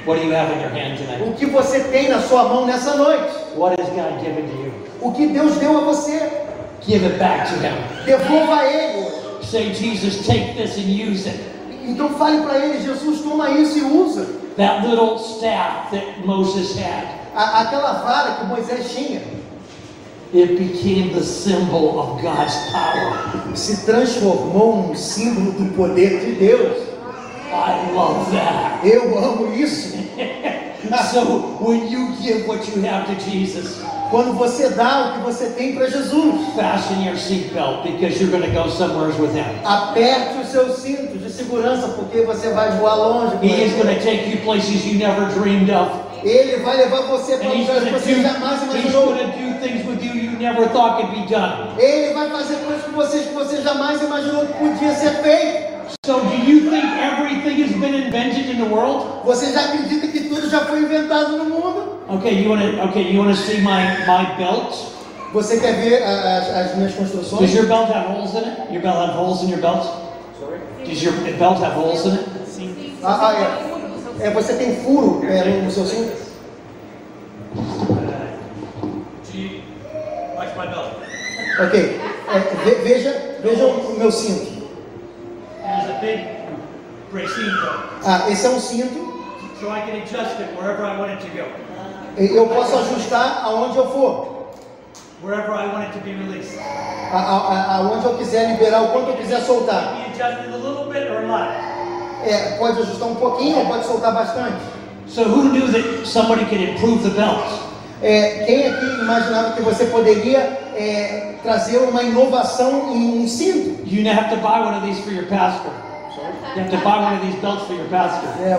What do you have in your hand tonight? O que você tem na sua mão nessa noite? What has God given to you? O que Deus deu a você? Give it back to Him. Devolva a Ele. Say, Jesus, take this and use it. Então fale para Ele, Jesus, toma isso e usa. That little staff that Moses had, A- aquela vara que Moisés tinha it became the symbol of God's power. se transformou num símbolo do poder de Deus. I love that. Eu amo isso. So when you give what you have to Jesus, Quando você dá o que você tem para Jesus, fasten your seatbelt because you're going to go somewhere with Him. aperte os seus cintos de segurança, porque você vai voar longe. He is going to take you places you never dreamed of. Ele vai levar você para lugares que você do, jamais imaginou. you you never thought could be done. Ele vai fazer coisas com vocês que você jamais imaginou que podia ser feito. So do you think everything has been invented in the world? Você já acredita que tudo já foi inventado no mundo? Okay, you want to okay, you want to see my my belt? Você quer ver as, as minhas construções? Does your belt have holes in it? Your belt have holes in your belt? Sorry? Does your belt have holes in it? Ah, ah, é. É, você tem furo é, no, seu cinto? Belt. Ok. É, ve- veja, veja o meu cinto. Ah, esse é um cinto. so I can adjust it wherever I want it to go, Eu posso ajustar aonde eu for. wherever I want it to be released. A- a- a- Aonde eu quiser liberar, o quanto eu quiser soltar. Be adjusted a little bit or a lot. É, pode ajustar um pouquinho ou pode soltar bastante. So who knew that somebody could improve the belt? É, quem aqui imaginava que você poderia é, trazer uma inovação em um cinto? You have to buy one of these for your pastor. You have to buy one of these belts for your pastor. É,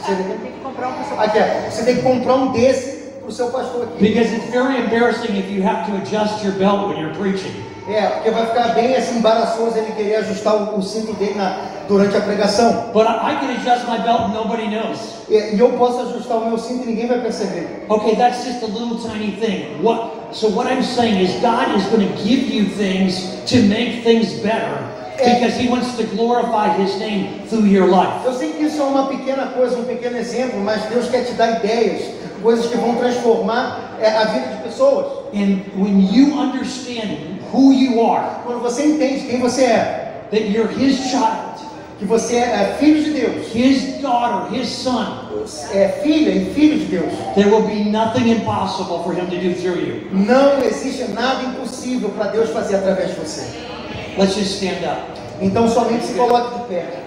você, Tem que comprar um pessoal. aqui, você tem que comprar um desse para o seu pastor aqui. Because it's very embarrassing if you have to adjust your belt when you're preaching. É, porque vai ficar bem assim embaraçoso ele querer ajustar o, o cinto dele na, durante a pregação. But I can adjust my belt and nobody knows. E, e eu posso ajustar o meu cinto e ninguém vai perceber. Okay, that's just a little tiny thing. What? So what I'm saying is God is going to give you things to make things better because He wants to glorify His name through your life. Eu sei que isso é uma pequena coisa, um pequeno exemplo, mas Deus quer te dar ideias, coisas que vão transformar é, a vida de pessoas. And when you understand who you are, Quando você entende quem você é, that you're His child, que você é, filho de Deus, His daughter, His son, é filha e filho de Deus, there will be nothing impossible for Him to do through you. não existe nada impossível para Deus fazer através de você. Let's just stand up. Então somente se coloque de pé.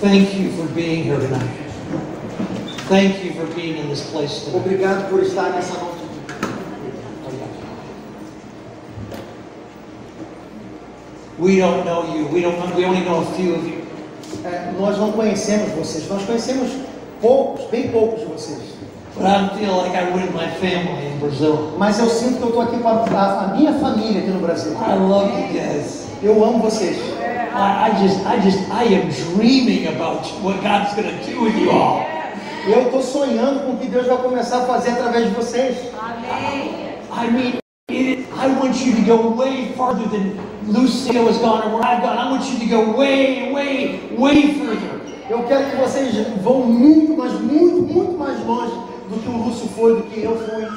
Thank you for being here tonight. Thank you for being in this place tonight. Obrigado por estar nessa noite. We don't know you. We don't. We only know a few of you. É, nós não conhecemos vocês, nós conhecemos poucos, bem poucos de vocês. But I feel like I would in my family in Brazil. Mas eu sinto que eu estou aqui com a, a- a minha família aqui no Brasil. I love you guys. Eu amo vocês. I, I just, I just, I am dreaming about what God's going to do with you all. Eu estou sonhando com o que Deus vai começar a fazer através de vocês. I mean, it, I want you to go way farther than Lucille has gone or where I've gone. I want you to go way, way, way further. Eu quero que vocês vão muito, mas muito, muito mais longe do que o Lúcio foi, do que eu fui.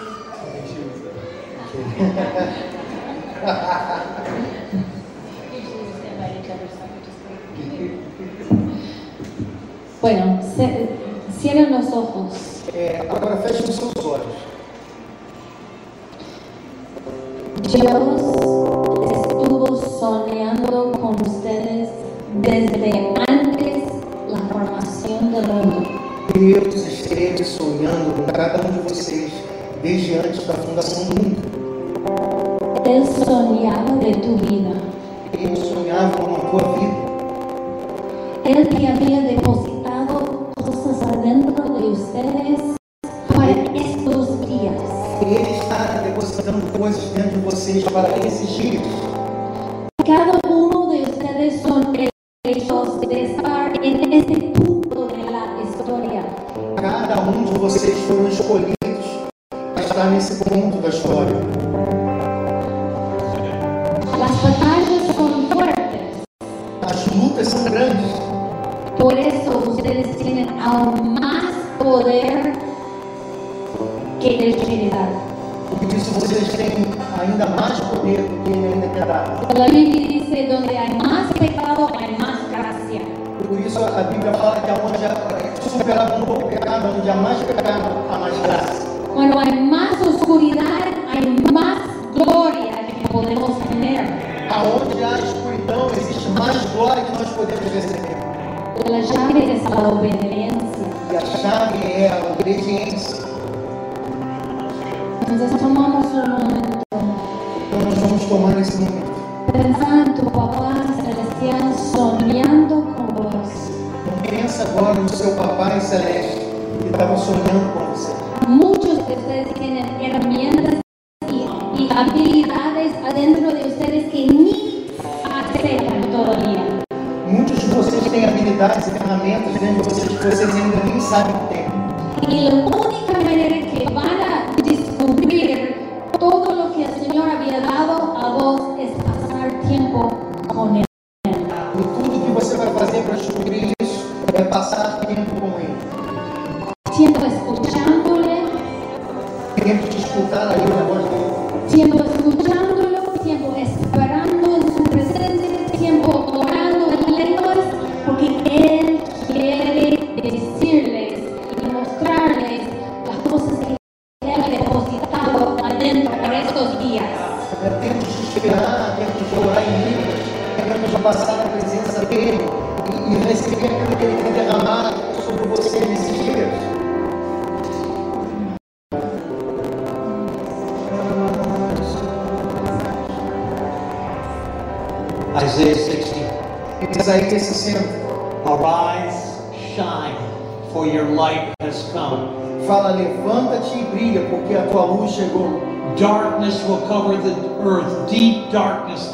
Bueno, cierren los ojos. É, agora fechem os seus olhos. Dios estuvo soñando con ustedes desde antes la formación del mundo. Deus esteve sonhando com cada um de vocês desde antes da fundação do mundo. Él soñaba de tu vida. Ele sonhava com a tua vida. Él te había depositado de ustedes para estos días. Ele está depositando coisas dentro de vocês para esses dias. Cada uno de ustedes son hechos de estar en este punto de la historia. Cada um de vocês foram escolhidos para estar nesse ponto da história. Las batallas son fuertes, As lutas são grandes. por ustedes tienen aún más poder que Él quiere dar. Por isso vocês têm ainda mais poder do que ele ainda quer dar. La Biblia dice, donde hay más pecado, hay más gracia. Por isso a Bíblia fala que aonde há- superar um pouco pecado, onde há mais pecado, há mais graça. Cuando hay más oscuridad, hay más gloria que podemos tener. Aonde há escuridão, existe mais glória que nós podemos receber. La llave es la obediencia. E a chave é a obediência. Entonces tomamos un momento, Então nós vamos tomar esse momento. pensar en tu papá celestial soñando con vos. Então pensa agora no seu papai celeste que estava sonhando com você. Muchos de ustedes tienen herramientas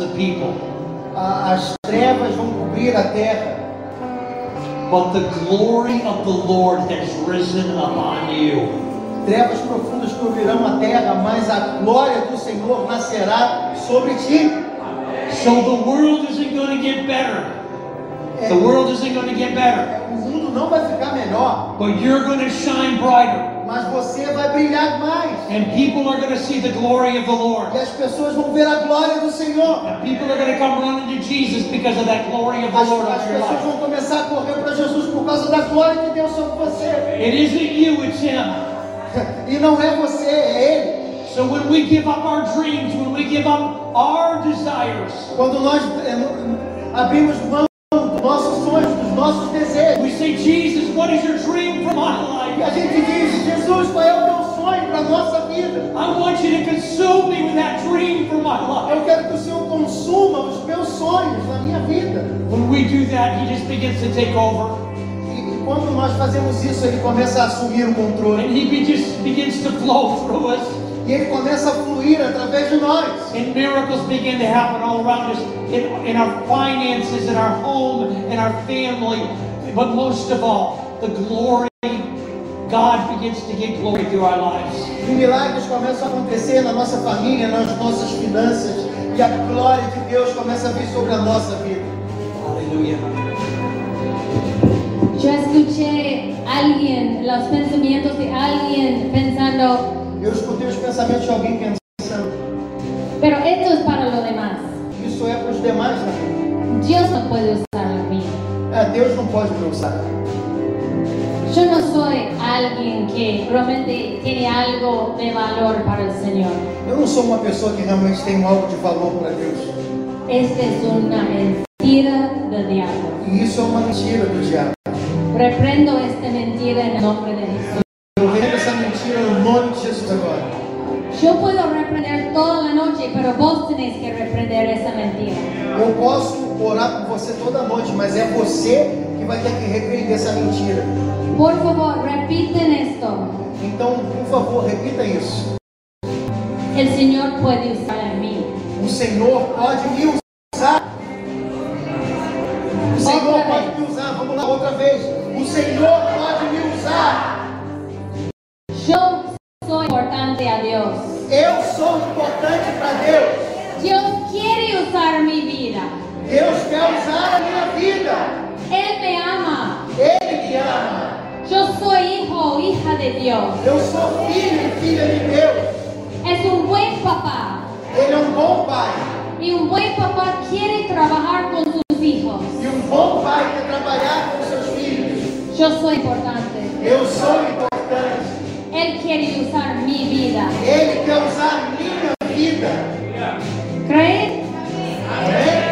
the people. As trevas vão cobrir a terra, But the glory of the Lord has risen upon you. trevas profundas cobrirão a terra, mas a glória do Senhor nascerá sobre ti. So the world isn't going to get better. The world isn't going to get better. O mundo não vai ficar melhor, But you're going to shine brighter. Mas você vai brilhar mais. And people are going to see the glory of the Lord. E as pessoas vão ver a glória do Senhor. And people are going to come running to Jesus because of that glory of the As, Lord as pessoas life. vão começar a correr para Jesus por causa da glória de Deus sobre você. It isn't you, it's Him. E não é você, é Ele. So when we give up our dreams, when we give up our desires, Quando nós no- abrimos mão dos nossos sonhos, dos nossos desejos, we say, Jesus, what is your dream for my e a life? gente diz: Jesus, qual é o teu sonho para a nossa vida? I want you to consume me with that dream for my life. Eu quero que o Senhor consuma os meus sonhos na minha vida. When we do that, He just begins to take over. E, quando nós fazemos isso, Ele começa a assumir o controle. And He just begins to flow through us. E Ele começa a fluir através de nós. And miracles begin to happen all around us in, in our finances, in our home, in our family. But most of all, the glory, God begins to get glory through our lives. E milagres começam a acontecer na nossa família, nas nossas finanças. E a glória de Deus começa a vir sobre a nossa vida. Hallelujah. Yo escuché a alguien, los pensamientos de alguien pensando, Eu escutei os pensamentos de alguém pensando: pero esto es para lo demás. isso é para os demais também. Dios no puede usar la mía. É, Deus não pode me usar. Yo no soy alguien que realmente tiene algo de valor para el Señor. Eu não sou uma pessoa que realmente tem algo de valor para Deus. Esta es una mentira del diablo. E isso é uma mentira do diabo. Reprendo esta mentira en el nombre de Jesús. Eu rendo essa mentira no nome de Jesus agora. Yo puedo reprender toda la noche, pero vos tenés que reprender esa mentira. Eu posso orar por você toda noite, mas é você que vai ter que repreender essa mentira. Por favor, repiten esto. Então, por favor, repita isso. El Señor puede usar a mí. O Senhor pode me usar. O Senhor Outra pode vez. me usar. Vamos lá, outra vez. O Senhor pode me usar. Yo soy importante a Dios. Eu sou importante para Deus. Dios quiere usar mi vida. Deus quer usar a minha vida. Él me ama. Ele me ama. Yo soy hijo o hija de Dios. Eu sou filho e filha de Deus. Es un buen papá. Ele é um bom pai. Y un buen papá quiere trabajar con sus hijos. E um bom pai quer trabalhar com seus filhos. Yo soy importante. Eu sou importante. Él quiere usar mi vida. Ele quer usar minha vida. ¿Creen? Amém?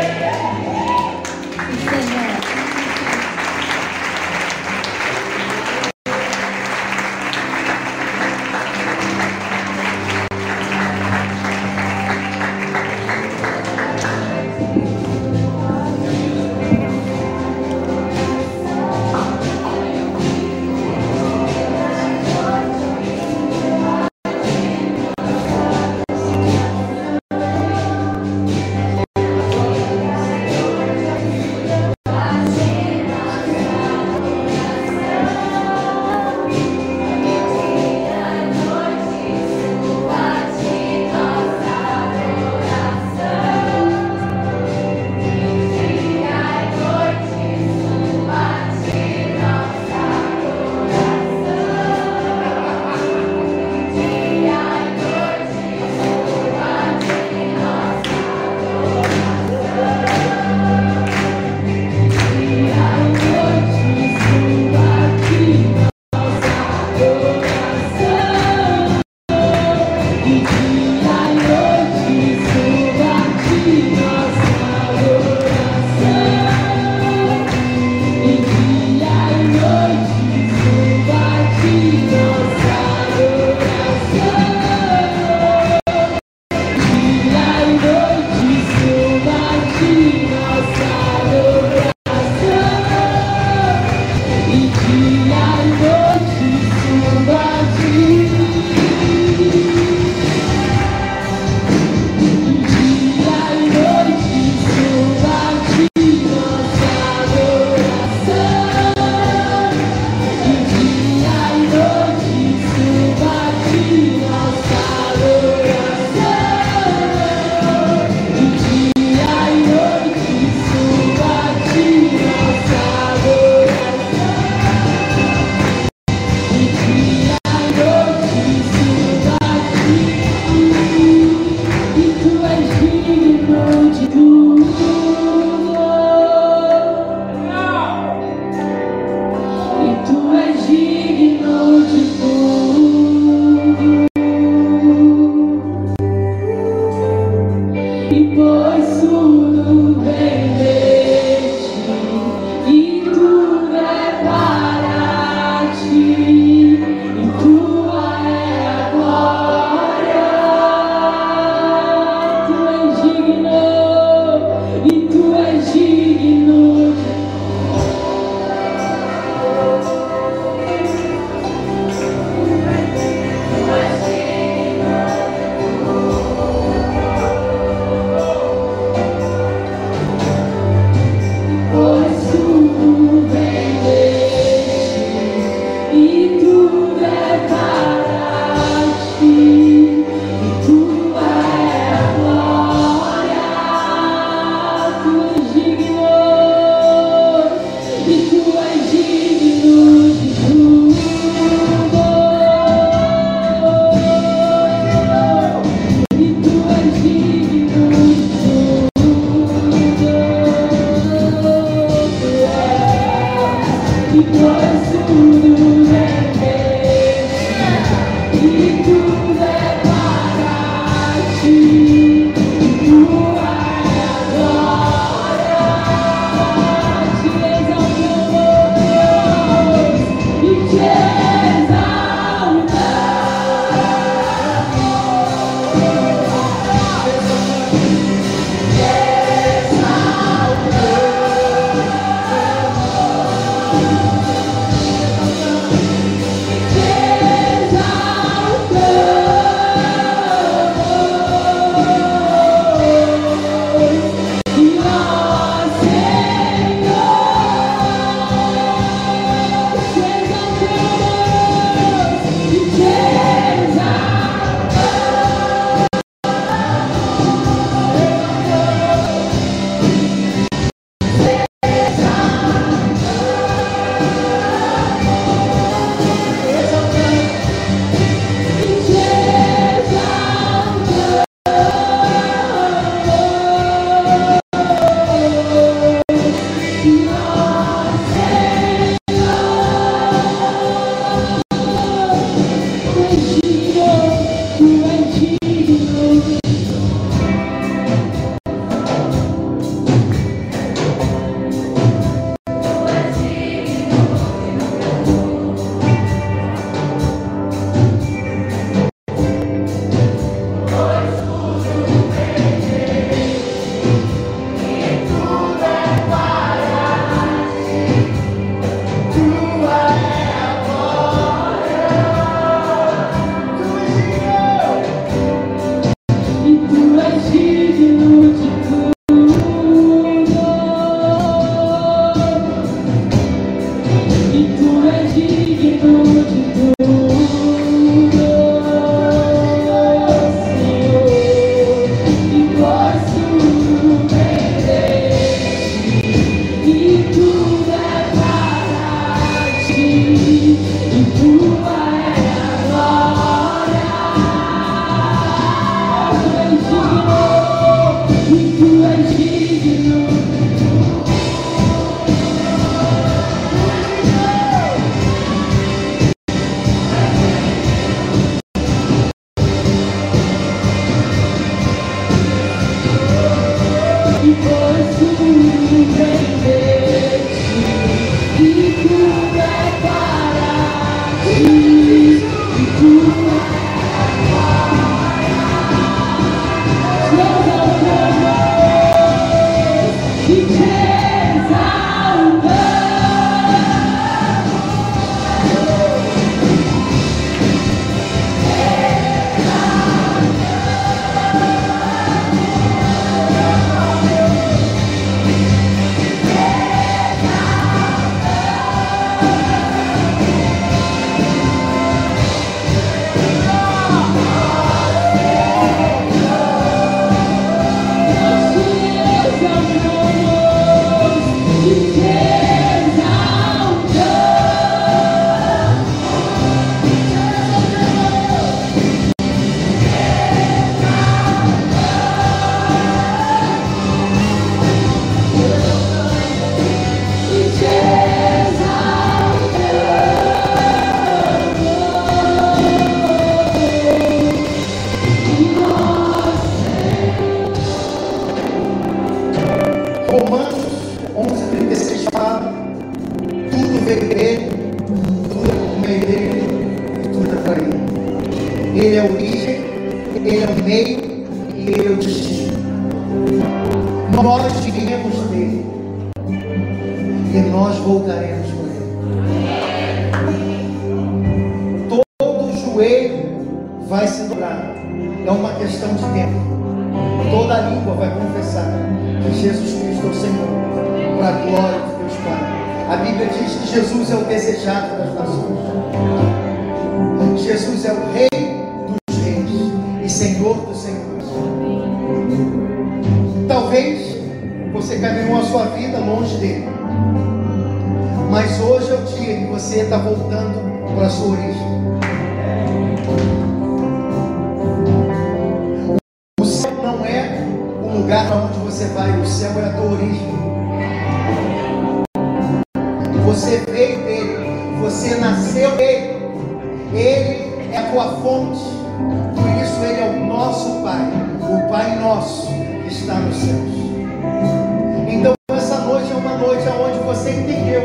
noite aonde você entendeu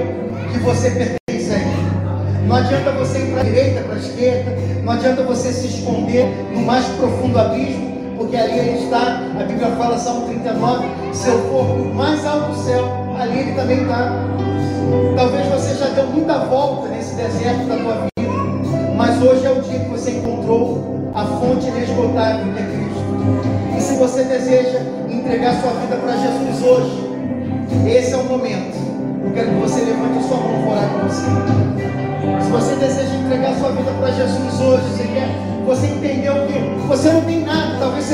que você pertence a Ele. Não adianta você ir para a direita, para a esquerda, não adianta você se esconder no mais profundo abismo, porque ali ele está, a Bíblia fala, Salmo 39, seu corpo mais alto do céu, ali ele também está. Talvez você já deu muita volta nesse deserto da tua vida, mas hoje é o dia que você encontrou a fonte inesgotável que é Cristo. E se você deseja entregar sua vida para Jesus hoje, esse é o momento. Eu quero que você levante a sua mão para orar com você. Se você deseja entregar sua vida para Jesus hoje, você quer, você entendeu que você não tem nada, talvez você